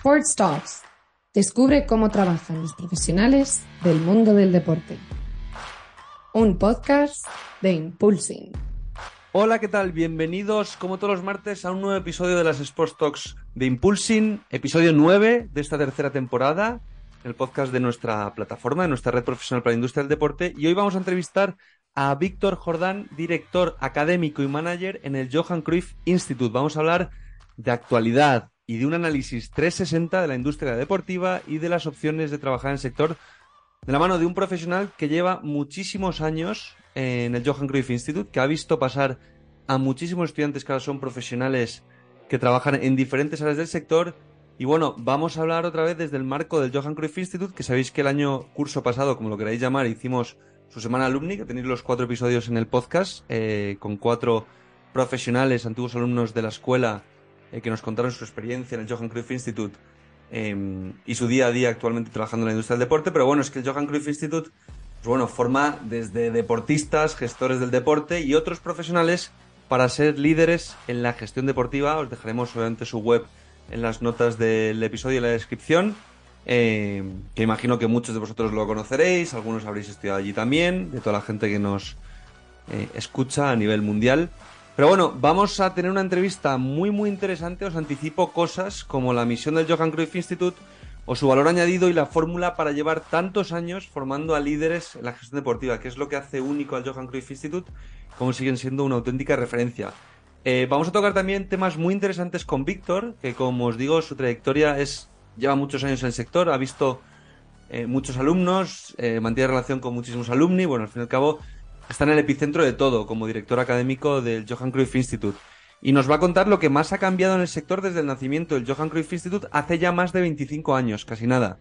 Sports Talks. Descubre cómo trabajan los profesionales del mundo del deporte. Un podcast de Impulsing. Hola, ¿qué tal? Bienvenidos, como todos los martes, a un nuevo episodio de las Sports Talks de Impulsing, episodio 9 de esta tercera temporada, el podcast de nuestra plataforma, de nuestra red profesional para la industria del deporte. Y hoy vamos a entrevistar a Víctor Jordán, director académico y manager en el Johan Cruyff Institute. Vamos a hablar de actualidad y de un análisis 360 de la industria deportiva y de las opciones de trabajar en el sector de la mano de un profesional que lleva muchísimos años en el Johan Cruyff Institute, que ha visto pasar a muchísimos estudiantes que ahora son profesionales que trabajan en diferentes áreas del sector. Y bueno, vamos a hablar otra vez desde el marco del Johan Cruyff Institute, que sabéis que el año curso pasado, como lo queráis llamar, hicimos su semana alumni, que tenéis los cuatro episodios en el podcast, eh, con cuatro profesionales, antiguos alumnos de la escuela, eh, que nos contaron su experiencia en el Johan Cruyff Institute em, y su día a día actualmente trabajando en la industria del deporte. Pero bueno, es que el Johan Cruyff Institute, pues bueno, forma desde deportistas, gestores del deporte y otros profesionales para ser líderes en la gestión deportiva. Os dejaremos obviamente su web en las notas del episodio y en la descripción. Eh, que imagino que muchos de vosotros lo conoceréis, algunos habréis estudiado allí también, de toda la gente que nos eh, escucha a nivel mundial. Pero bueno, vamos a tener una entrevista muy muy interesante, os anticipo cosas como la misión del Johan Cruyff Institute o su valor añadido y la fórmula para llevar tantos años formando a líderes en la gestión deportiva, que es lo que hace único al Johan Cruyff Institute, como siguen siendo una auténtica referencia. Eh, vamos a tocar también temas muy interesantes con Víctor, que como os digo, su trayectoria es lleva muchos años en el sector, ha visto eh, muchos alumnos, eh, mantiene relación con muchísimos alumni, bueno, al fin y al cabo está en el epicentro de todo como director académico del Johan Cruyff Institute. Y nos va a contar lo que más ha cambiado en el sector desde el nacimiento del Johan Cruyff Institute hace ya más de 25 años, casi nada.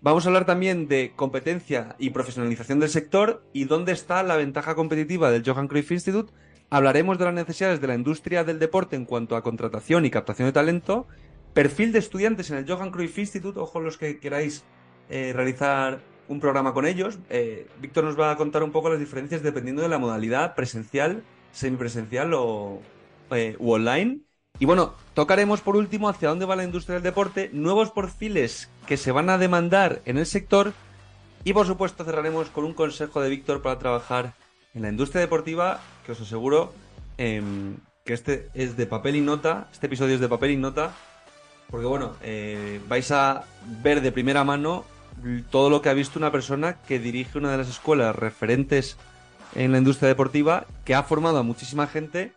Vamos a hablar también de competencia y profesionalización del sector y dónde está la ventaja competitiva del Johan Cruyff Institute. Hablaremos de las necesidades de la industria del deporte en cuanto a contratación y captación de talento perfil de estudiantes en el Johan Cruyff Institute, ojo los que queráis eh, realizar un programa con ellos. Eh, Víctor nos va a contar un poco las diferencias dependiendo de la modalidad presencial, semipresencial o eh, online. Y bueno, tocaremos por último hacia dónde va la industria del deporte, nuevos perfiles que se van a demandar en el sector y por supuesto cerraremos con un consejo de Víctor para trabajar en la industria deportiva que os aseguro em, que este es de papel y nota, este episodio es de papel y nota porque bueno, eh, vais a ver de primera mano todo lo que ha visto una persona que dirige una de las escuelas referentes en la industria deportiva, que ha formado a muchísima gente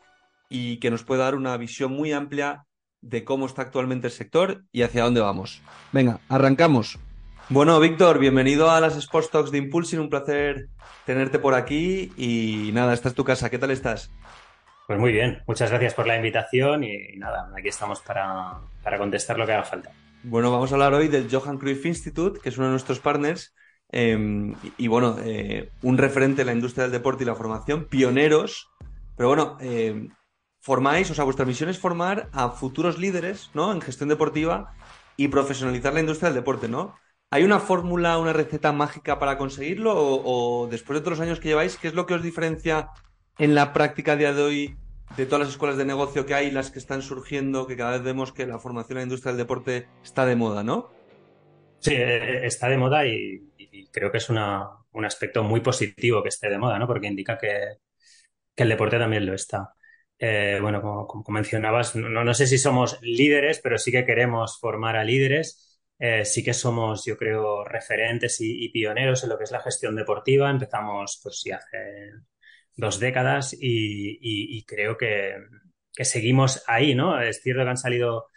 y que nos puede dar una visión muy amplia de cómo está actualmente el sector y hacia dónde vamos. Venga, arrancamos. Bueno, Víctor, bienvenido a las Sports Talks de Impulsing, un placer tenerte por aquí y nada, esta es tu casa, ¿qué tal estás? Pues muy bien, muchas gracias por la invitación y, nada, aquí estamos para, contestar lo que haga falta. Bueno, vamos a hablar hoy del Johan Cruyff Institute, que es uno de nuestros partners em, y, bueno, eh, un referente en la industria del deporte y la formación, pioneros, pero bueno, em, formáis, o sea, vuestra misión es formar a futuros líderes, ¿no? En gestión deportiva y profesionalizar la industria del deporte, ¿no? ¿Hay una fórmula, una receta mágica para conseguirlo? O, o, después de todos los años que lleváis, qué es lo que os diferencia en la práctica a día de hoy de todas las escuelas de negocio que hay, las que están surgiendo, que cada vez vemos que la formación en la industria del deporte está de moda, ¿no? Sí, eh, eh, está de moda y, creo que es un aspecto muy positivo que esté de moda, ¿no? Porque indica que, el deporte también lo está. Eh, bueno, como, mencionabas, no, no, sé si somos líderes, pero sí que queremos formar a líderes. sí que somos, yo creo, referentes y, pioneros en lo que es la gestión deportiva. Empezamos, pues sí, hace dos décadas y, creo que, seguimos ahí, ¿no? Es cierto que han salido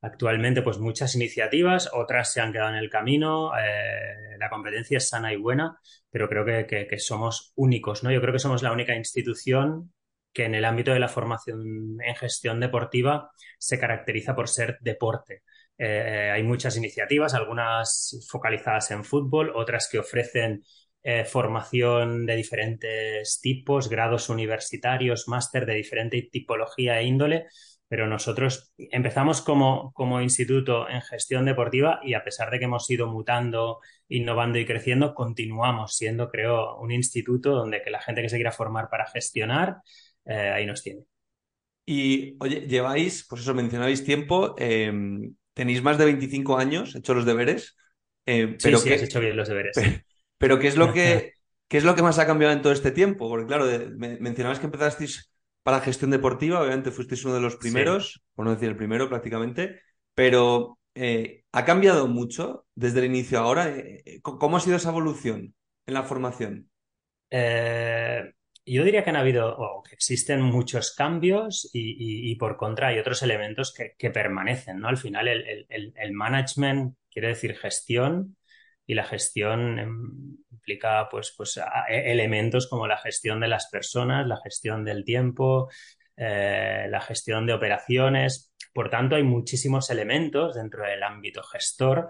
actualmente pues muchas iniciativas, otras se han quedado en el camino, eh, la competencia es sana y buena, pero creo que, somos únicos, ¿no? Yo creo que somos la única institución que en el ámbito de la formación en gestión deportiva se caracteriza por ser deporte. Eh, hay muchas iniciativas, algunas focalizadas en fútbol, otras que ofrecen eh, formación de diferentes tipos, grados universitarios, máster de diferente tipología e índole, pero nosotros empezamos como, como instituto en gestión deportiva y a pesar de que hemos ido mutando, innovando y creciendo, continuamos siendo, creo, un instituto donde que la gente que se quiera formar para gestionar, eh, ahí nos tiene. Y, oye, lleváis, pues eso, mencionabais tiempo. Em, tenéis más de 25 años, hecho los deberes. Eh, pero sí, has hecho bien los deberes. Pero, ¿qué, es lo que, ¿qué es lo que más ha cambiado en todo este tiempo? Porque claro, mencionabas que empezasteis para gestión deportiva, obviamente fuisteis uno de los primeros, por no decir el primero prácticamente, pero eh, ¿ha cambiado mucho desde el inicio a ahora? Eh, ¿Cómo ha sido esa evolución en la formación? yo diría que han habido, o que existen muchos cambios y, por contra hay otros elementos que, permanecen, ¿no? Al final el, el management quiere decir gestión y la gestión em, implica pues, pues e, elementos como la gestión de las personas, la gestión del tiempo, eh, la gestión de operaciones. Por tanto, hay muchísimos elementos dentro del ámbito gestor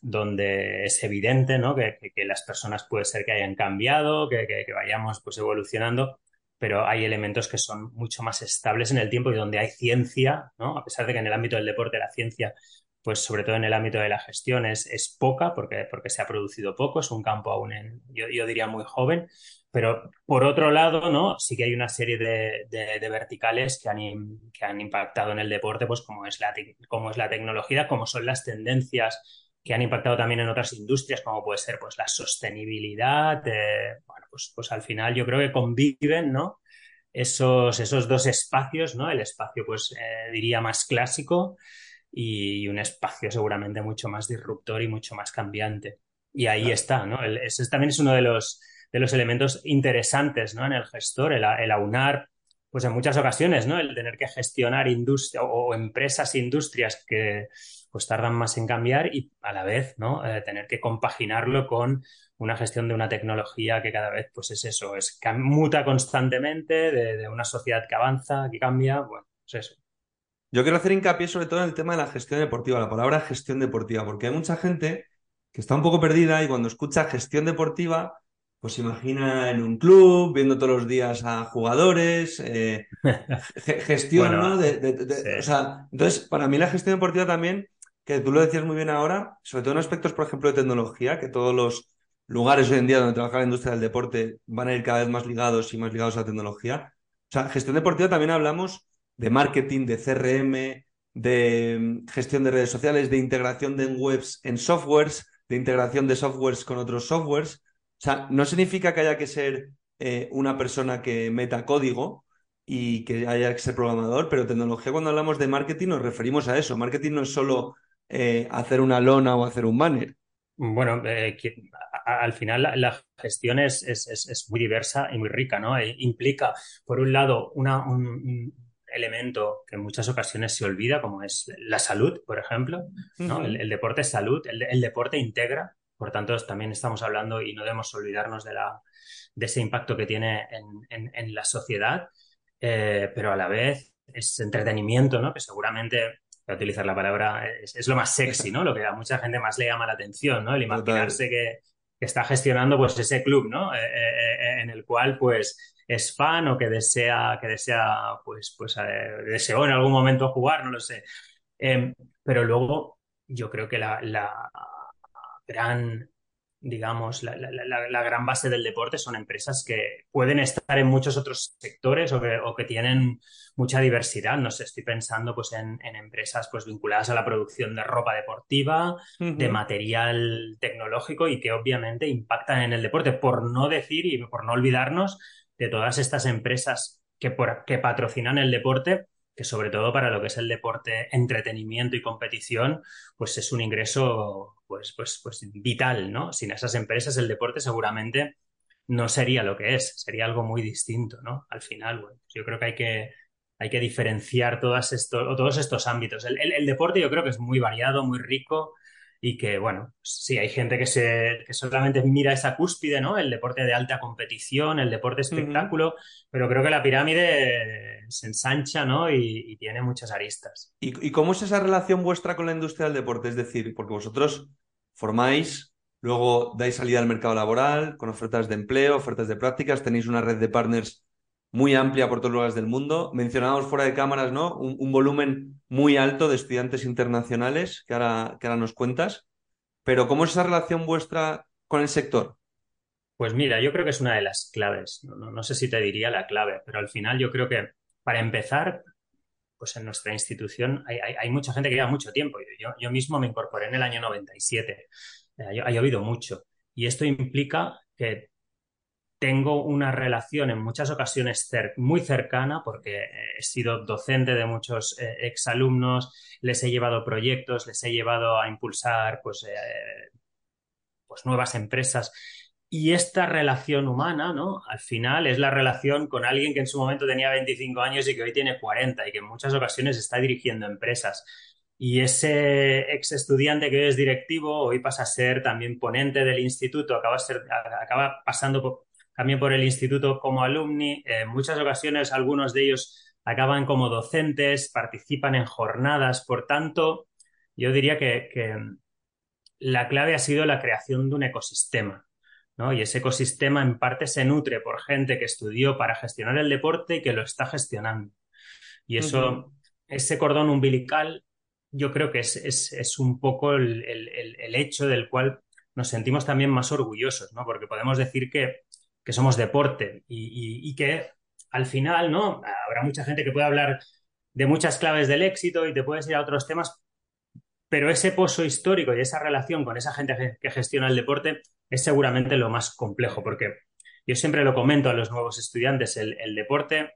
donde es evidente ¿no? que, las personas puede ser que hayan cambiado, que, que, vayamos pues, evolucionando, pero hay elementos que son mucho más estables en el tiempo y donde hay ciencia, ¿no? a pesar de que en el ámbito del deporte la ciencia pues sobre todo en el ámbito de la gestión es, poca porque, porque se ha producido poco, es un campo aún, en, yo, diría, muy joven, pero por otro lado, ¿no? Sí que hay una serie de, verticales que han, que han, impactado en el deporte, pues como es, la, como es la tecnología, como son las tendencias que han impactado también en otras industrias, como puede ser pues la sostenibilidad, eh, bueno, pues, pues al final yo creo que conviven, ¿no? Esos, esos dos espacios, ¿no? El espacio, pues eh, diría más clásico y un espacio seguramente mucho más disruptor y mucho más cambiante. Y ahí está, ¿no? ese también es uno de los, de los elementos interesantes, ¿no? En el gestor, el, aunar, pues en muchas ocasiones, ¿no? El tener que gestionar industria o, empresas, industrias que pues tardan más en cambiar y a la vez, ¿no? Eh, tener que compaginarlo con una gestión de una tecnología que cada vez, pues es eso, es muta constantemente, de, de una sociedad que avanza, que cambia, bueno, pues eso. Yo quiero hacer hincapié sobre todo en el tema de la gestión deportiva, la palabra gestión deportiva, porque hay mucha gente que está un poco perdida y cuando escucha gestión deportiva, pues imagina en un club, viendo todos los días a jugadores, eh, gestión, ¿no? o sea, entonces, para mí la gestión deportiva también, que tú lo decías muy bien ahora, sobre todo en aspectos, por ejemplo, de tecnología, que todos los lugares hoy en día donde trabaja la industria del deporte van a ir cada vez más ligados y más ligados a la tecnología. O sea, gestión deportiva también hablamos de marketing, de CRM, de mm, gestión de redes sociales, de integración de webs en softwares, de integración de softwares con otros softwares. O sea, no significa que haya que ser eh, una persona que meta código y que haya que ser programador, pero tecnología cuando hablamos de marketing nos referimos a eso. Marketing no es solo eh, hacer una lona o hacer un banner. Bueno, eh, al final la, gestión es, es, muy diversa y muy rica, ¿no? implica, por un lado, una, un, elemento que en muchas ocasiones se olvida, como es la salud, por ejemplo. ¿no? el, deporte es salud, el, deporte integra, por tanto también estamos hablando y no debemos olvidarnos de, la, de ese impacto que tiene en, en, la sociedad, eh, pero a la vez es entretenimiento, ¿no? que seguramente voy a utilizar la palabra, es, lo más sexy, ¿no? Lo que a mucha gente más le llama la atención, ¿no? El imaginarse que, que, está gestionando pues ese club, ¿no? Eh, eh, en el cual pues es fan o que desea, que desea, pues, pues eh, deseó en algún momento jugar, no lo sé. Em, pero luego yo creo que la, gran, digamos, la, gran base del deporte son empresas que pueden estar en muchos otros sectores o que, tienen mucha diversidad. No sé, estoy pensando pues en, empresas pues vinculadas a la producción de ropa deportiva, de material tecnológico y que obviamente impactan en el deporte, por no decir y por no olvidarnos de todas estas empresas que, que patrocinan el deporte, que sobre todo para lo que es el deporte, entretenimiento y competición, pues es un ingreso pues, pues, pues vital, ¿no? Sin esas empresas el deporte seguramente no sería lo que es, sería algo muy distinto, ¿no? Al final, bueno, yo creo que hay que, hay que diferenciar todas esto, todos estos ámbitos. el, deporte yo creo que es muy variado, muy rico, y que, bueno, sí, hay gente que, se, que solamente mira esa cúspide, ¿no? El deporte de alta competición, el deporte espectáculo, pero creo que la pirámide se ensancha, ¿no? Y, tiene muchas aristas. ¿Y, cómo es esa relación vuestra con la industria del deporte? Es decir, porque vosotros formáis, luego dais salida al mercado laboral con ofertas de empleo, ofertas de prácticas, tenéis una red de partners muy amplia por todos lugares del mundo. Mencionamos fuera de cámaras, ¿no? Un, volumen muy alto de estudiantes internacionales que ahora, que ahora nos cuentas. Pero ¿cómo es esa relación vuestra con el sector? Pues mira, yo creo que es una de las claves. No, sé si te diría la clave, pero al final yo creo que para empezar pues en nuestra institución hay, mucha gente que lleva mucho tiempo. Yo, yo, mismo me incorporé en el año 97. Eh, ha llovido mucho. Y esto implica que tengo una relación en muchas ocasiones muy cercana porque he sido docente de muchos eh, exalumnos, les he llevado proyectos, les he llevado a impulsar pues, eh, pues nuevas empresas. Y esta relación humana, ¿no? Al final es la relación con alguien que en su momento tenía 25 años y que hoy tiene 40 y que en muchas ocasiones está dirigiendo empresas. Y ese ex estudiante que hoy es directivo, hoy pasa a ser también ponente del instituto, acaba, ser, acaba pasando también por el instituto como alumni. En muchas ocasiones algunos de ellos acaban como docentes, participan en jornadas. Por tanto, yo diría que, que la clave ha sido la creación de un ecosistema. ¿no? Y ese ecosistema en parte se nutre por gente que estudió para gestionar el deporte y que lo está gestionando. Y eso, ese cordón umbilical yo creo que es, un poco el, hecho del cual nos sentimos también más orgullosos, ¿no? Porque podemos decir que, somos deporte y, que al final, ¿no? Habrá mucha gente que puede hablar de muchas claves del éxito y te puedes ir a otros temas, pero ese pozo histórico y esa relación con esa gente que gestiona el deporte es seguramente lo más complejo, porque yo siempre lo comento a los nuevos estudiantes, el, deporte,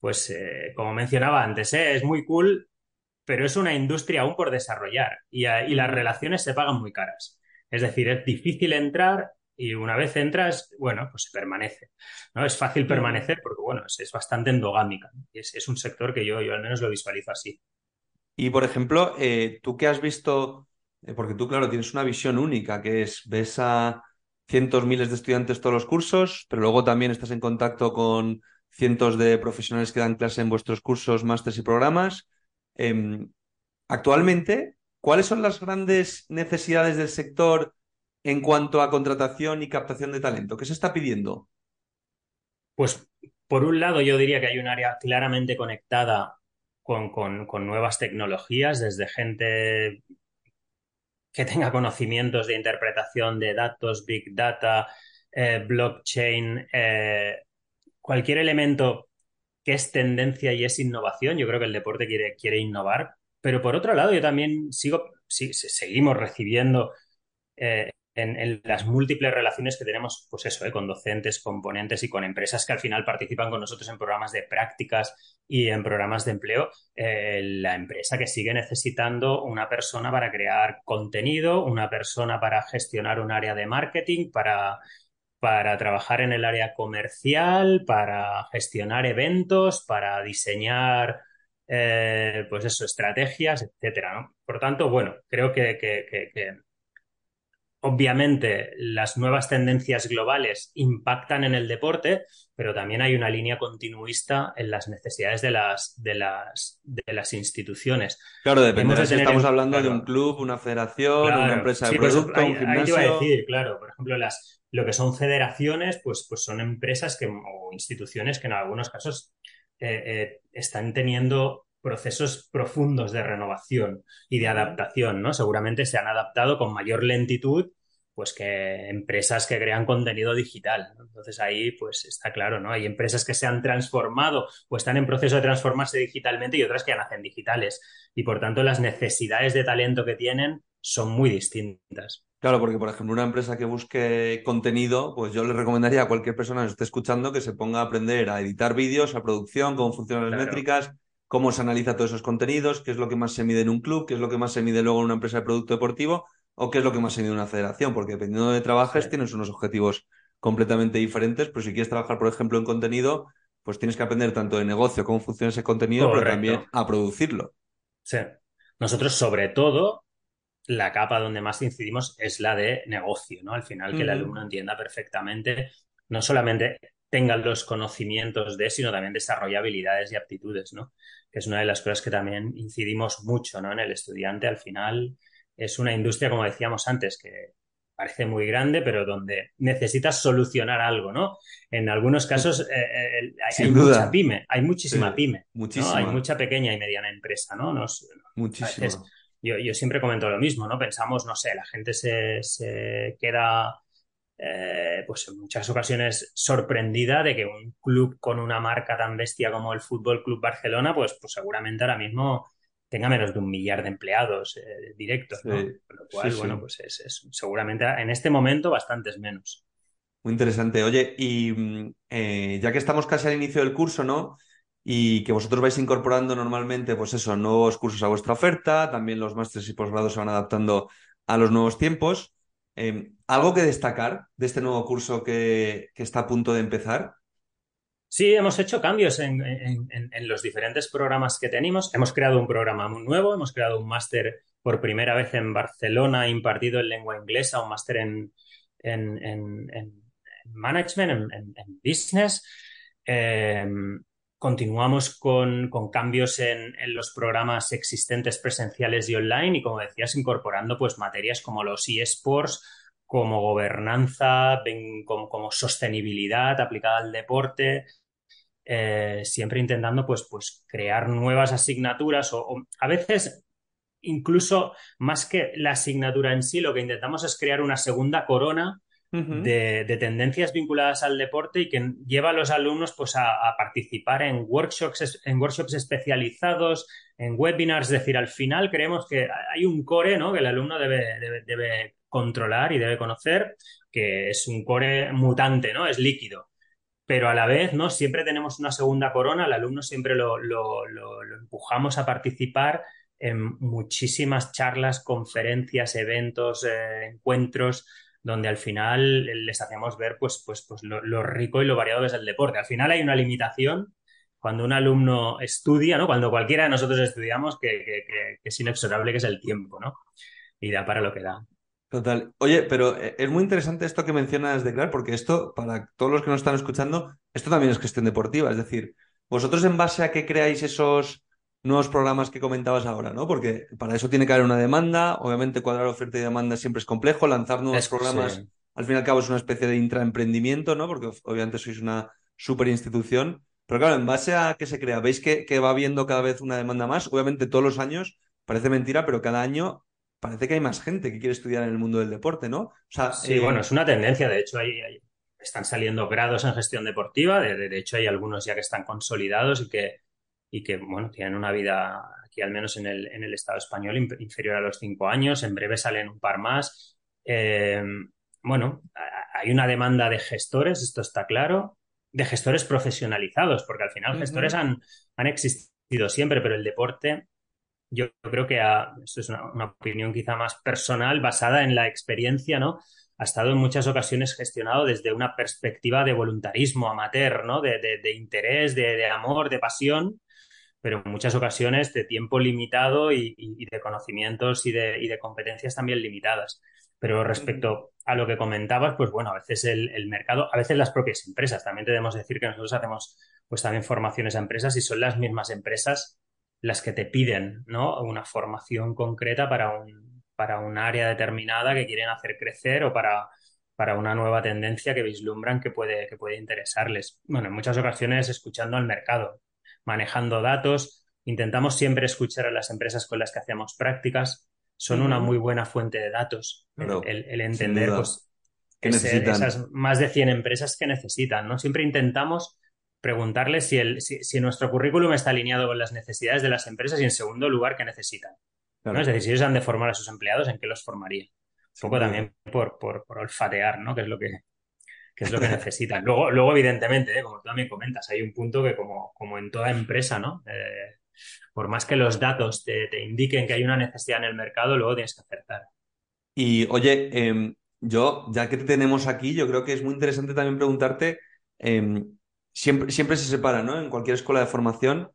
pues eh, como mencionaba antes, ¿eh? es muy cool, pero es una industria aún por desarrollar y, las relaciones se pagan muy caras. Es decir, es difícil entrar y una vez entras, bueno, pues se permanece. ¿no? Es fácil permanecer porque, bueno, es, bastante endogámica. Es, un sector que yo, yo al menos lo visualizo así. Y, por ejemplo, eh, tú que has visto, eh, porque tú, claro, tienes una visión única, que es, ves a cientos, miles de estudiantes todos los cursos, pero luego también estás en contacto con cientos de profesionales que dan clase en vuestros cursos, másteres y programas. Em, actualmente, ¿cuáles son las grandes necesidades del sector en cuanto a contratación y captación de talento? ¿Qué se está pidiendo? Pues por un lado yo diría que hay un área claramente conectada con, nuevas tecnologías, desde gente que tenga conocimientos de interpretación de datos, big data, eh, blockchain, eh, cualquier elemento que es tendencia y es innovación. Yo creo que el deporte quiere, quiere innovar. Pero por otro lado, yo también sigo, sí, seguimos recibiendo eh, en, las múltiples relaciones que tenemos, pues eso, eh, con docentes, componentes y con empresas que al final participan con nosotros en programas de prácticas y en programas de empleo, eh, la empresa que sigue necesitando una persona para crear contenido, una persona para gestionar un área de marketing, para para trabajar en el área comercial, para gestionar eventos, para diseñar, eh, pues eso, estrategias, etcétera, Por tanto, bueno, creo que, obviamente las nuevas tendencias globales impactan en el deporte, pero también hay una línea continuista en las necesidades de las, de las, de las instituciones. Claro, depende de si estamos hablando de un club, una federación, una empresa de pues, producto, un gimnasio. a decir, claro, por ejemplo, las, lo que son federaciones, pues, pues son empresas que, o instituciones que en algunos casos eh, eh, están teniendo procesos profundos de renovación y de adaptación, ¿no? Seguramente se han adaptado con mayor lentitud pues que empresas que crean contenido digital. Entonces ahí pues está claro, ¿no? Hay empresas que se han transformado o están en proceso de transformarse digitalmente y otras que ya nacen digitales. Y por tanto las necesidades de talento que tienen son muy distintas. Claro, porque por ejemplo una empresa que busque contenido, pues yo le recomendaría a cualquier persona que esté escuchando que se ponga a aprender a editar vídeos, a producción, cómo funcionan las métricas, cómo se analiza todos esos contenidos, qué es lo que más se mide en un club, qué es lo que más se mide luego en una empresa de producto deportivo o qué es lo que más se mide en una federación, porque dependiendo de dónde trabajes tienes unos objetivos completamente diferentes, pero si quieres trabajar, por ejemplo, en contenido, pues tienes que aprender tanto de negocio, cómo funciona ese contenido, pero también a producirlo. Sí. Nosotros, sobre todo, la capa donde más incidimos es la de negocio, ¿no? Al final que el alumno entienda perfectamente, no solamente tenga los conocimientos de, sino también desarrolla habilidades y aptitudes, ¿no? Que es una de las cosas que también incidimos mucho, ¿no? En el estudiante, al final, es una industria, como decíamos antes, que parece muy grande, pero donde necesitas solucionar algo, ¿no? En algunos casos eh, eh, hay, mucha pyme, hay muchísima pyme, Hay mucha pequeña y mediana empresa, ¿no? Nos, Muchísimo yo, siempre comento lo mismo, ¿no? Pensamos, no sé, la gente se, queda eh, pues en muchas ocasiones sorprendida de que un club con una marca tan bestia como el Fútbol Club Barcelona, pues, pues seguramente ahora mismo tenga menos de un millar de empleados eh, directos, ¿no? Con lo cual, bueno, pues es, seguramente en este momento bastantes menos. Muy interesante. Oye, y mm, eh, ya que estamos casi al inicio del curso, ¿no? Y que vosotros vais incorporando normalmente, pues eso, nuevos cursos a vuestra oferta, también los másteres y posgrados se van adaptando a los nuevos tiempos. Em, ¿Algo que destacar de este nuevo curso que, está a punto de empezar? Sí, hemos hecho cambios en, los diferentes programas que tenemos. Hemos creado un programa muy nuevo, hemos creado un máster por primera vez en Barcelona impartido en lengua inglesa, un máster en, management, en, business. Em, continuamos con, cambios en, los programas existentes presenciales y online y, como decías, incorporando pues materias como los eSports, como gobernanza, como, sostenibilidad aplicada al deporte, eh, siempre intentando pues, pues crear nuevas asignaturas o, a veces incluso más que la asignatura en sí, lo que intentamos es crear una segunda corona de, tendencias vinculadas al deporte y que lleva a los alumnos pues, a, participar en workshops, en workshops especializados, en webinars. Es decir, al final creemos que hay un core ¿no? que el alumno debe, debe, controlar y debe conocer, que es un core mutante, ¿no? es líquido pero a la vez, ¿no? Siempre tenemos una segunda corona, el alumno siempre lo, empujamos a participar en muchísimas charlas, conferencias, eventos, eh, encuentros donde al final les hacemos ver pues, pues, pues lo, rico y lo variado que es el deporte. Al final hay una limitación cuando un alumno estudia, ¿no? Cuando cualquiera de nosotros estudiamos, que, es inexorable, que es el tiempo, ¿no? Y da para lo que da. Total. Oye, pero eh, es muy interesante esto que mencionas de Clar, porque esto, para todos los que nos están escuchando, esto también es cuestión deportiva. Es decir, vosotros en base a qué creáis esos nuevos programas que comentabas ahora, ¿no? Porque para eso tiene que haber una demanda, obviamente cuadrar oferta y demanda siempre es complejo, lanzar nuevos programas, al fin y al cabo es una especie de intraemprendimiento, ¿no? Porque obviamente sois una super institución, pero claro, en base a qué se crea, ¿veis que, que va habiendo cada vez una demanda más? Obviamente todos los años, parece mentira, pero cada año parece que hay más gente que quiere estudiar en el mundo del deporte, ¿no? O sea, sí, eh, bueno, es una tendencia, de hecho hay, están saliendo grados en gestión deportiva, de, hecho hay algunos ya que están consolidados y que y que, bueno, tienen una vida aquí, al menos en el, en el Estado español, inferior a los cinco años. En breve salen un par más. Eh, bueno, hay una demanda de gestores, esto está claro, de gestores profesionalizados, porque al final gestores han, han existido siempre, pero el deporte, yo creo que, esto es una, opinión quizá más personal, basada en la experiencia, ¿no? Ha estado en muchas ocasiones gestionado desde una perspectiva de voluntarismo amateur, ¿no? De, de, interés, de, de, amor, de pasión, pero en muchas ocasiones de tiempo limitado y, de conocimientos y de, competencias también limitadas. Pero respecto a lo que comentabas, pues bueno, a veces el, mercado, a veces las propias empresas, también debemos decir que nosotros hacemos pues también formaciones a empresas y son las mismas empresas las que te piden, ¿no? Una formación concreta para un, para un área determinada que quieren hacer crecer o para, para una nueva tendencia que vislumbran que puede, que puede interesarles. Bueno, en muchas ocasiones escuchando al mercado manejando datos. Intentamos siempre escuchar a las empresas con las que hacemos prácticas. Son una muy buena fuente de datos. el, entender pues, esas más de 100 empresas que necesitan. ¿no? Siempre intentamos preguntarles si, el, si, nuestro currículum está alineado con las necesidades de las empresas y, en segundo lugar, qué necesitan. ¿no? Es decir, si ellos han de formar a sus empleados, ¿en qué los formaría? Un poco también por, por, por olfatear, ¿no? Que es lo que, que es lo que necesitan. Luego, luego evidentemente, ¿eh? como tú también comentas, hay un punto que como, como en toda empresa, ¿no? Eh, por más que los datos te, indiquen que hay una necesidad en el mercado, luego tienes que acertar. Y oye, em, yo, ya que te tenemos aquí, yo creo que es muy interesante también preguntarte, em, siempre, siempre se separa, ¿no? En cualquier escuela de formación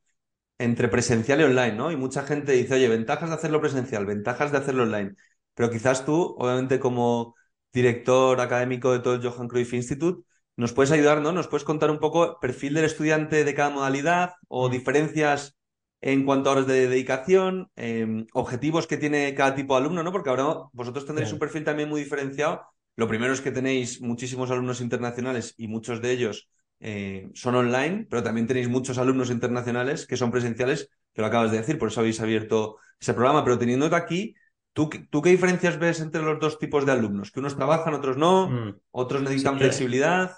entre presencial y online, ¿no? Y mucha gente dice, oye, ventajas de hacerlo presencial, ventajas de hacerlo online. Pero quizás tú, obviamente como director académico de todo el Johan Cruyff Institute. ¿Nos puedes ayudar, no? ¿Nos puedes contar un poco el perfil del estudiante de cada modalidad o mm. diferencias en cuanto a horas de dedicación, em, objetivos que tiene cada tipo de alumno, ¿no? Porque ahora vosotros tendréis un perfil también muy diferenciado. Lo primero es que tenéis muchísimos alumnos internacionales y muchos de ellos eh, son online, pero también tenéis muchos alumnos internacionales que son presenciales, que lo acabas de decir, por eso habéis abierto ese programa. Pero teniendo aquí, ¿Tú, ¿Tú, qué diferencias ves entre los dos tipos de alumnos? Que unos trabajan, otros no, Mm. otros necesitan Sí. flexibilidad.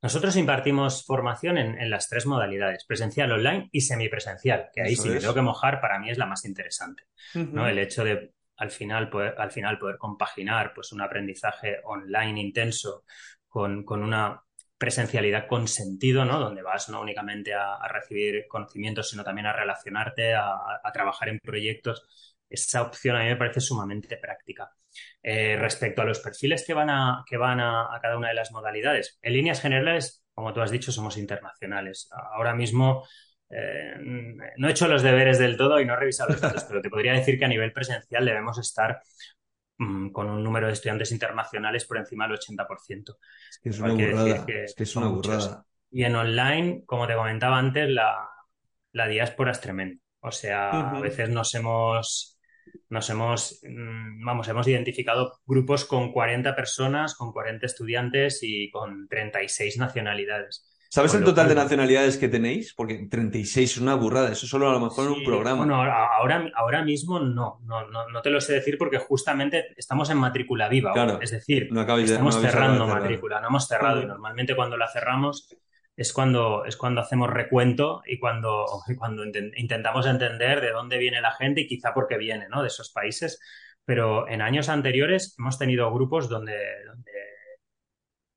Nosotros impartimos formación en, en las tres modalidades, presencial, online y semipresencial, que ahí Eso sí me tengo que mojar, para mí es la más interesante. ¿no? El hecho de al final poder, al final poder compaginar pues, un aprendizaje online intenso con, con una presencialidad con sentido, ¿no? Donde vas no únicamente a, a recibir conocimientos, sino también a relacionarte, a, a trabajar en proyectos. Esa opción a mí me parece sumamente práctica. Eh, respecto a los perfiles que van, a, que van a, a cada una de las modalidades, en líneas generales, como tú has dicho, somos internacionales. Ahora mismo eh, no he hecho los deberes del todo y no he revisado los datos, pero te podría decir que a nivel presencial debemos estar mm, con un número de estudiantes internacionales por encima del 80%. Es que es una burrada. que Es que es son una burrada. Y en online, como te comentaba antes, la, la diáspora es tremenda. O sea, a veces nos hemos, nos hemos, mm, vamos, hemos identificado grupos con 40 personas, con 40 estudiantes y con 36 nacionalidades. ¿Sabes Con el total de nacionalidades que tenéis? Porque 36 es una burrada. Eso solo a lo mejor en un programa. bueno, ahora, ahora mismo no, no, no, no te lo sé decir porque justamente estamos en matrícula viva. Claro. Es decir, No acabáis de- estamos cerrando matrícula, no hemos cerrado y normalmente cuando la cerramos es cuando, es cuando hacemos recuento y cuando, cuando inten- intentamos entender de dónde viene la gente y quizá por qué viene, ¿no? De esos países. Pero en años anteriores hemos tenido grupos donde,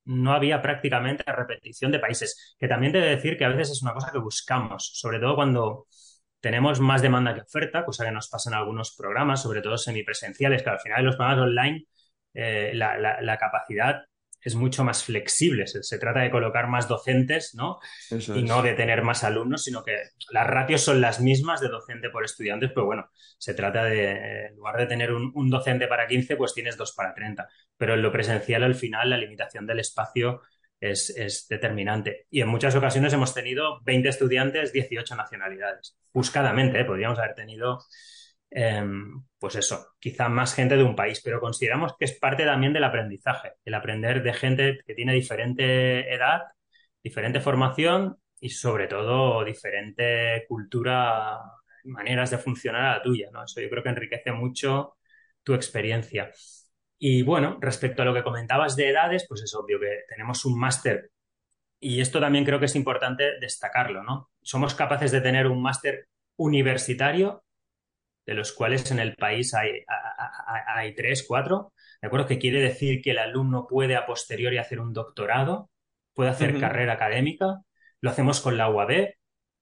no había prácticamente repetición de países, que también te de decir que a veces es una cosa que buscamos, sobre todo cuando tenemos más demanda que oferta, cosa que nos pasa en algunos programas, sobre todo semipresenciales, que al final los programas online eh, la- la capacidad es mucho más flexible, se, se trata de colocar más docentes, ¿no? Eso y es. no de tener más alumnos, sino que las ratios son las mismas de docente por estudiantes, pero bueno, se trata de, en lugar de tener un, un docente para 15, pues tienes dos para 30. Pero en lo presencial, al final, la limitación del espacio es, es determinante. Y en muchas ocasiones hemos tenido 20 estudiantes, 18 nacionalidades. Buscadamente, ¿eh? podríamos haber tenido, eh, pues eso, quizá más gente de un país, pero consideramos que es parte también del aprendizaje, el aprender de gente que tiene diferente edad, diferente formación y sobre todo diferente cultura, maneras de funcionar a la tuya, ¿no? Eso yo creo que enriquece mucho tu experiencia. Y bueno, respecto a lo que comentabas de edades, pues es obvio que tenemos un máster y esto también creo que es importante destacarlo, ¿no? Somos capaces de tener un máster universitario, de los cuales en el país hay, hay, hay tres, cuatro, ¿de acuerdo? Que quiere decir que el alumno puede a posteriori hacer un doctorado, puede hacer carrera académica, lo hacemos con la UAB,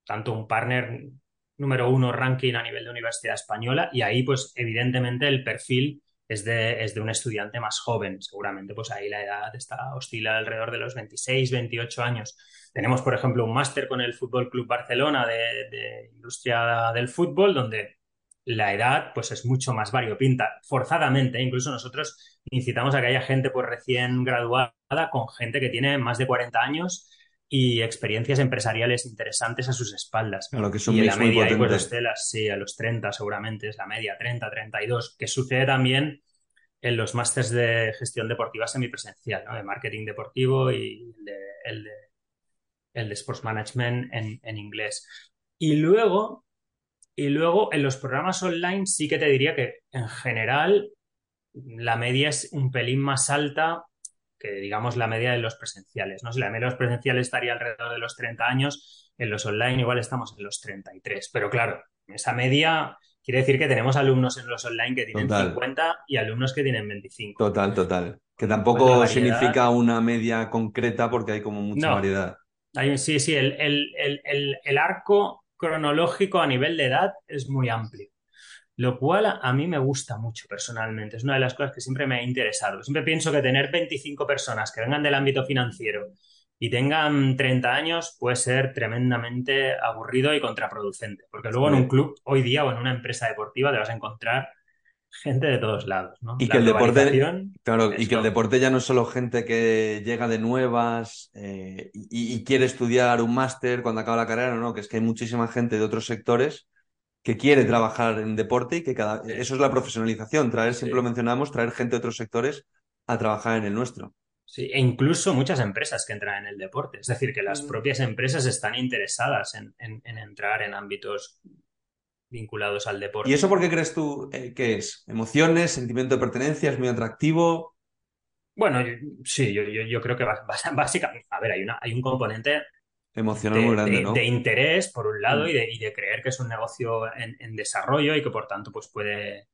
tanto un partner número uno ranking a nivel de Universidad Española, y ahí pues evidentemente el perfil es de, es de un estudiante más joven, seguramente pues ahí la edad está oscila alrededor de los 26, 28 años. Tenemos, por ejemplo, un máster con el Fútbol Club Barcelona de, de industria del fútbol, donde la edad pues es mucho más variopinta, forzadamente, incluso nosotros incitamos a que haya gente pues recién graduada con gente que tiene más de 40 años y experiencias empresariales interesantes a sus espaldas. Claro, que es un y en la media ahí pues estelas, sí, a los 30 seguramente es la media, 30, 32, que sucede también en los másters de gestión deportiva semipresencial, ¿no? De marketing deportivo y el de, el de, el de sports management en, en inglés. Y luego, y luego en los programas online sí que te diría que en general la media es un pelín más alta que digamos la media de los presenciales. ¿no? Si la media de los presenciales estaría alrededor de los 30 años, en los online igual estamos en los 33. Pero claro, esa media quiere decir que tenemos alumnos en los online que tienen Total. 50 y alumnos que tienen 25. Total, total. Que tampoco significa una media concreta porque hay como mucha No. variedad. Hay- sí, sí, el- el- el- el arco cronológico a nivel de edad es muy amplio. Lo cual a, mí me gusta mucho personalmente. Es una de las cosas que siempre me ha interesado. Siempre pienso que tener 25 personas que vengan del ámbito financiero y tengan 30 años puede ser tremendamente aburrido y contraproducente. Porque luego en un club, hoy día o en una empresa deportiva, te vas a encontrar gente de todos lados, ¿no? Y La que el deporte, claro, y que el deporte ya no es solo gente que llega de nuevas eh, y, y quiere estudiar un máster cuando acaba la carrera, no, que es que hay muchísima gente de otros sectores que quiere trabajar en deporte y que cada... Eso es la profesionalización, traer, siempre Sí. lo mencionamos, traer gente de otros sectores a trabajar en el nuestro. Sí, e incluso muchas empresas que entran en el deporte. Es decir, que las Mm. propias empresas están interesadas en, en- en entrar en ámbitos vinculados al deporte. ¿Y eso por qué crees tú eh, que es? ¿Emociones, sentimiento de pertenencia, es muy atractivo? Bueno, sí, yo, yo, creo que básicamente, a ver, hay, una, hay un componente emocional muy grande, ¿no? De interés, por un lado, mm. y, de, y, de, creer que es un negocio en, en, desarrollo y que por tanto pues puede,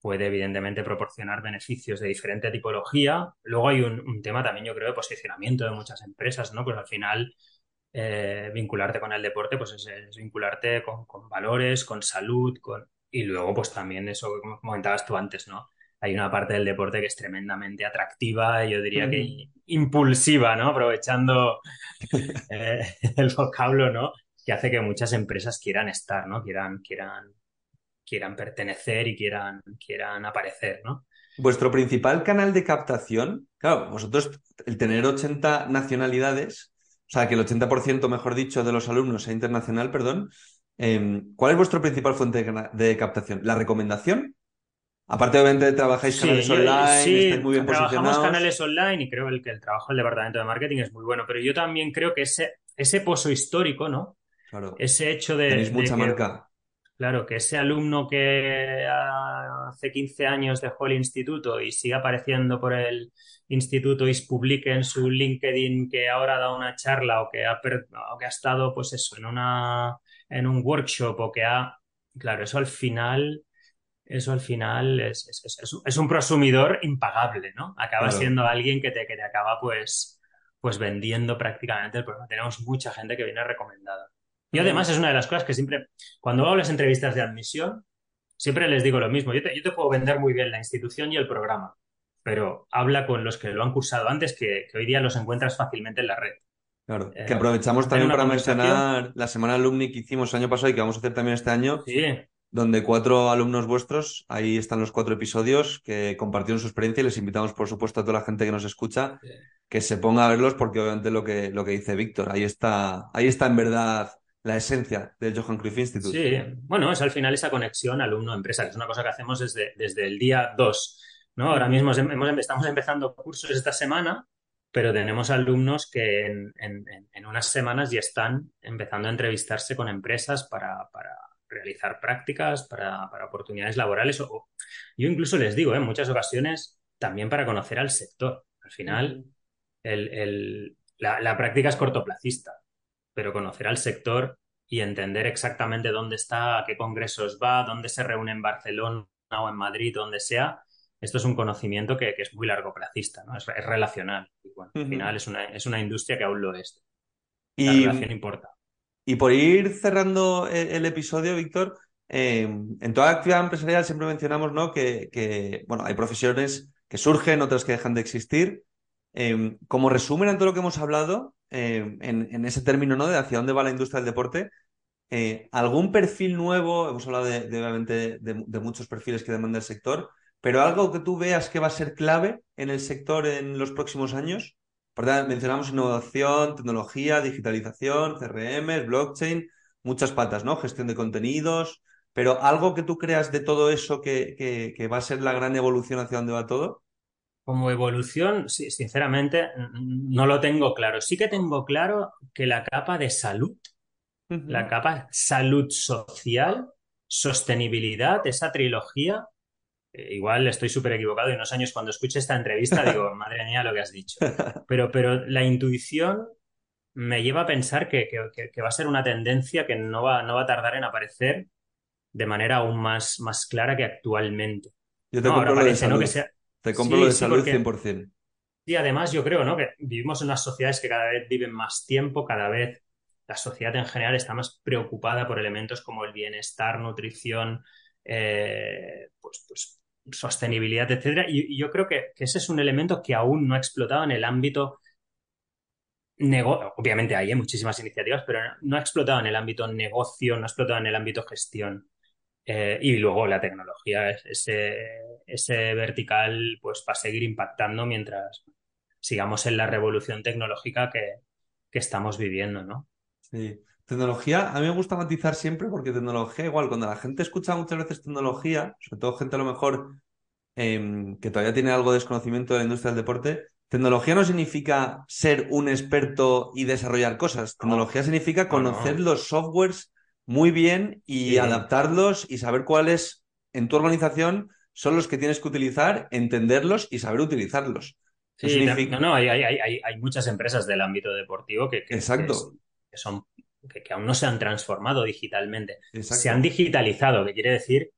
puede evidentemente proporcionar beneficios de diferente tipología. Luego hay un, tema también, yo creo, de posicionamiento de muchas empresas, ¿no? Pues al final eh, vincularte con el deporte, pues es, vincularte con, con, valores, con salud, con... y luego pues también eso como comentabas tú antes, ¿no? Hay una parte del deporte que es tremendamente atractiva, yo diría que impulsiva, ¿no? Aprovechando eh, el vocablo, ¿no? Que hace que muchas empresas quieran estar, ¿no? Quieran, quieran quieran pertenecer y quieran, quieran aparecer, ¿no? Vuestro principal canal de captación, claro, vosotros, el tener 80 nacionalidades, o sea, que el 80%, mejor dicho, de los alumnos sea internacional, perdón, em, ¿cuál es vuestro principal fuente de, captación? ¿La recomendación? Aparte, obviamente, trabajáis canales online, sí, muy bien trabajamos canales online y creo que el trabajo del departamento de marketing es muy bueno, pero yo también creo que ese, ese pozo histórico, ¿no? Claro. Ese hecho de. Tenéis mucha marca. Claro, que ese alumno que hace 15 años dejó el instituto y sigue apareciendo por el instituto y publique en su LinkedIn que ahora da una charla o que ha, que ha estado, pues eso, en, una, en un workshop o que ha... Claro, eso al final, eso al final es, es, un prosumidor impagable, ¿no? Acaba siendo alguien que te, que te acaba pues, pues vendiendo prácticamente el programa. Tenemos mucha gente que viene recomendada. Y además es una de las cosas que siempre, cuando hago las entrevistas de admisión, siempre les digo lo mismo. Yo te, yo te puedo vender muy bien la institución y el programa, pero habla con los que lo han cursado antes, que, hoy día los encuentras fácilmente en la red. Claro, eh, que aprovechamos también para mencionar la semana alumni que hicimos el año pasado y que vamos a hacer también este año. Sí. Donde cuatro alumnos vuestros, ahí están los cuatro episodios que compartieron su experiencia y les invitamos, por supuesto, a toda la gente que nos escucha que se ponga a verlos porque obviamente lo que, lo que dice Víctor, ahí está, ahí está en verdad la esencia del Johan Cruyff Institute. Sí, bueno, es al final esa conexión alumno-empresa, que es una cosa que hacemos desde, desde el día 2. ¿No? Ahora mismo estamos empezando cursos esta semana, pero tenemos alumnos que en, en, unas semanas ya están empezando a entrevistarse con empresas para, para realizar prácticas, para, para oportunidades laborales. O, yo incluso les digo, en muchas ocasiones, también para conocer al sector. Al final, el, el, la, la práctica es cortoplacista pero conocer al sector y entender exactamente dónde está, a qué congresos va, dónde se reúne en Barcelona o en Madrid, donde sea, esto es un conocimiento que, es muy largo placista, ¿no? es, relacional. Y bueno, al final es una, es una industria que aún lo es. La y, relación importa. Y por ir cerrando el, episodio, Víctor, em, en toda actividad empresarial siempre mencionamos ¿no? que, que, bueno, hay profesiones que surgen, otras que dejan de existir. Em, como resumen en todo lo que hemos hablado, eh, en, ese término, ¿no? De hacia dónde va la industria del deporte. Eh, ¿Algún perfil nuevo? Hemos hablado de, obviamente de, muchos perfiles que demanda el sector, pero algo que tú veas que va a ser clave en el sector en los próximos años. Mencionamos innovación, tecnología, digitalización, CRM, blockchain, muchas patas, ¿no? Gestión de contenidos, pero algo que tú creas de todo eso que, que va a ser la gran evolución hacia dónde va todo. Como evolución, sinceramente, no lo tengo claro. Sí que tengo claro que la capa de salud, la capa salud social, sostenibilidad, esa trilogía, igual estoy súper equivocado y unos años cuando escuche esta entrevista digo, madre mía, lo que has dicho. Pero, pero la intuición me lleva a pensar que, va a ser una tendencia que no va, no va a tardar en aparecer de manera aún más, más clara que actualmente. Yo te no, ahora parece, ¿no? que sea, te compro lo de salud 100%. Y además yo creo, ¿no? Que vivimos en unas sociedades que cada vez viven más tiempo, cada vez la sociedad en general está más preocupada por elementos como el bienestar, nutrición, eh, pues, pues, sostenibilidad, etcétera. Y, yo creo que, ese es un elemento que aún no ha explotado en el ámbito obviamente hay ¿eh? muchísimas iniciativas, pero no ha explotado en el ámbito negocio, no ha explotado en el ámbito gestión. Eh, y luego la tecnología, ese, ese vertical, pues va a seguir impactando mientras sigamos en la revolución tecnológica que, que estamos viviendo, ¿no? Sí. Tecnología, a mí me gusta matizar siempre porque tecnología, igual, cuando la gente escucha muchas veces tecnología, sobre todo gente a lo mejor em, que todavía tiene algo de desconocimiento de la industria del deporte, tecnología no significa ser un experto y desarrollar cosas. Tecnología significa conocer los softwares muy bien y adaptarlos y saber cuáles en tu organización son los que tienes que utilizar, entenderlos y saber utilizarlos. Sí, no, no, hay, hay, muchas empresas del ámbito deportivo que, Exacto. que, son, que, aún no se han transformado digitalmente. Se han digitalizado, que quiere decir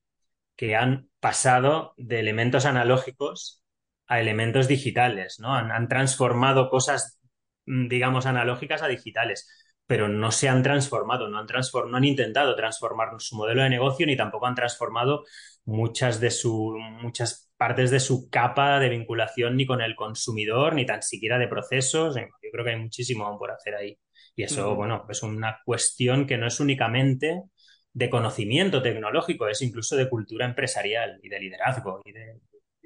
que han pasado de elementos analógicos a elementos digitales, ¿no? Han, transformado cosas, mm, digamos, analógicas a digitales, pero no se han transformado, no han, no han intentado transformar su modelo de negocio ni tampoco han transformado muchas de su, muchas partes de su capa de vinculación ni con el consumidor, ni tan siquiera de procesos. Yo creo que hay muchísimo aún por hacer ahí. Y eso, bueno, es una cuestión que no es únicamente de conocimiento tecnológico, es incluso de cultura empresarial y de liderazgo y de,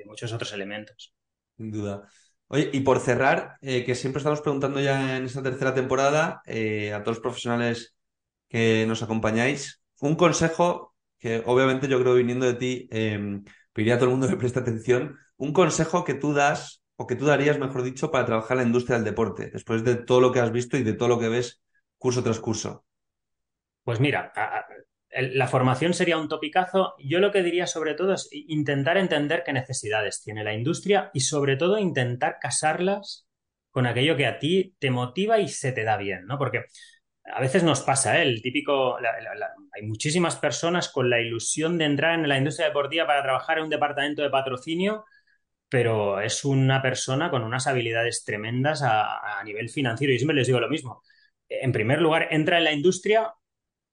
muchos otros elementos. Sin duda. Oye, y por cerrar, eh, que siempre estamos preguntando ya en esta tercera temporada eh, a todos los profesionales que nos acompañáis, un consejo que obviamente yo creo viniendo de ti, eh, pediría a todo el mundo que preste atención, un consejo que tú das o que tú darías, mejor dicho, para trabajar en la industria del deporte, después de todo lo que has visto y de todo lo que ves curso tras curso. Pues mira, la formación sería un topicazo. Yo lo que diría sobre todo es intentar entender qué necesidades tiene la industria y sobre todo intentar casarlas con aquello que a ti te motiva y se te da bien, ¿no? Porque a veces nos pasa, ¿eh? el típico, hay muchísimas personas con la ilusión de entrar en la industria deportiva para trabajar en un departamento de patrocinio, pero es una persona con unas habilidades tremendas a, a nivel financiero. Y siempre les digo lo mismo. En primer lugar, entra en la industria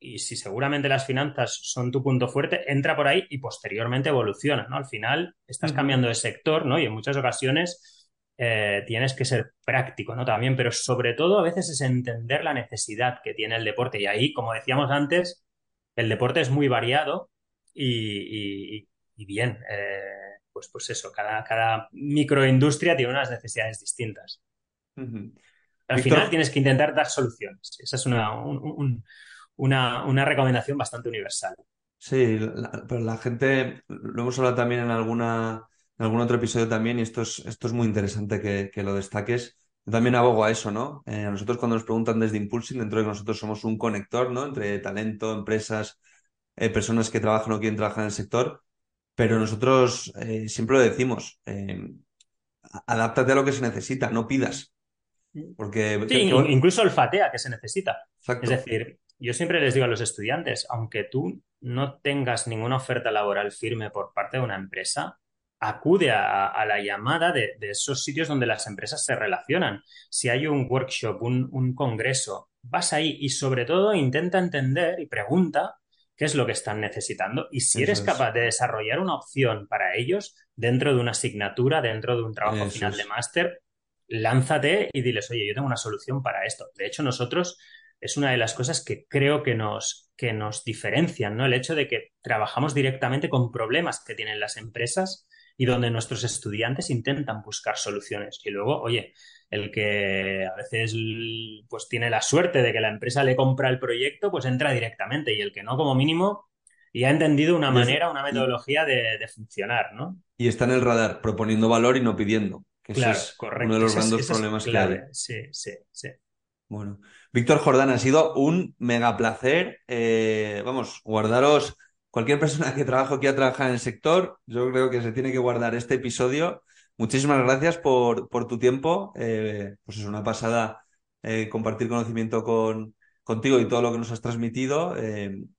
y si seguramente las finanzas son tu punto fuerte, entra por ahí y posteriormente evoluciona, ¿no? Al final estás cambiando de sector, ¿no? Y en muchas ocasiones eh, tienes que ser práctico, ¿no? También, pero sobre todo a veces es entender la necesidad que tiene el deporte. Y ahí, como decíamos antes, el deporte es muy variado y, bien, eh, pues, pues eso, cada, cada microindustria tiene unas necesidades distintas. Al final tienes que intentar dar soluciones. Esa es una, un, una, recomendación bastante universal. Sí, pero la gente, lo hemos hablado también en alguna en algún otro episodio también, y esto es, esto es muy interesante que, lo destaques. Yo también abogo a eso, ¿no? Eh, a nosotros cuando nos preguntan desde Impulsing, dentro de que nosotros somos un conector, ¿no? Entre talento, empresas, eh, personas que trabajan o quieren trabajar en el sector, pero nosotros eh, siempre lo decimos, adáptate a lo que se necesita, no pidas. Porque, sí, incluso olfatea que se necesita. Es decir, yo siempre les digo a los estudiantes, aunque tú no tengas ninguna oferta laboral firme por parte de una empresa, acude a, la llamada de, esos sitios donde las empresas se relacionan. Si hay un workshop, un, congreso, vas ahí y sobre todo intenta entender y pregunta qué es lo que están necesitando y si eres capaz de desarrollar una opción para ellos dentro de una asignatura, dentro de un trabajo final de máster, lánzate y diles, oye, yo tengo una solución para esto. De hecho, nosotros es una de las cosas que creo que nos, que nos diferencian, ¿no? El hecho de que trabajamos directamente con problemas que tienen las empresas y donde nuestros estudiantes intentan buscar soluciones. Y luego, oye, el que a veces pues tiene la suerte de que la empresa le compra el proyecto, pues entra directamente. Y el que no, como mínimo, y ha entendido una manera, una metodología de, funcionar, ¿no? Y está en el radar, proponiendo valor y no pidiendo. Que es uno de los grandes problemas que hay. Sí, sí, sí. Bueno, Víctor Jordán, ha sido un mega placer. Eh, vamos, guardaros cualquier persona que trabaje o quiera trabajar en el sector, yo creo que se tiene que guardar este episodio. Muchísimas gracias por, por tu tiempo. Eh, pues es una pasada eh, compartir conocimiento con, contigo y todo lo que nos has transmitido.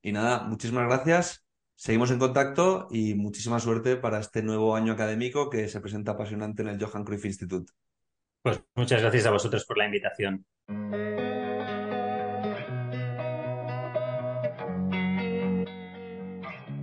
y nada, muchísimas gracias. Seguimos en contacto y muchísima suerte para este nuevo año académico que se presenta apasionante en el Johan Cruyff Institute. Pues muchas gracias a vosotros por la invitación.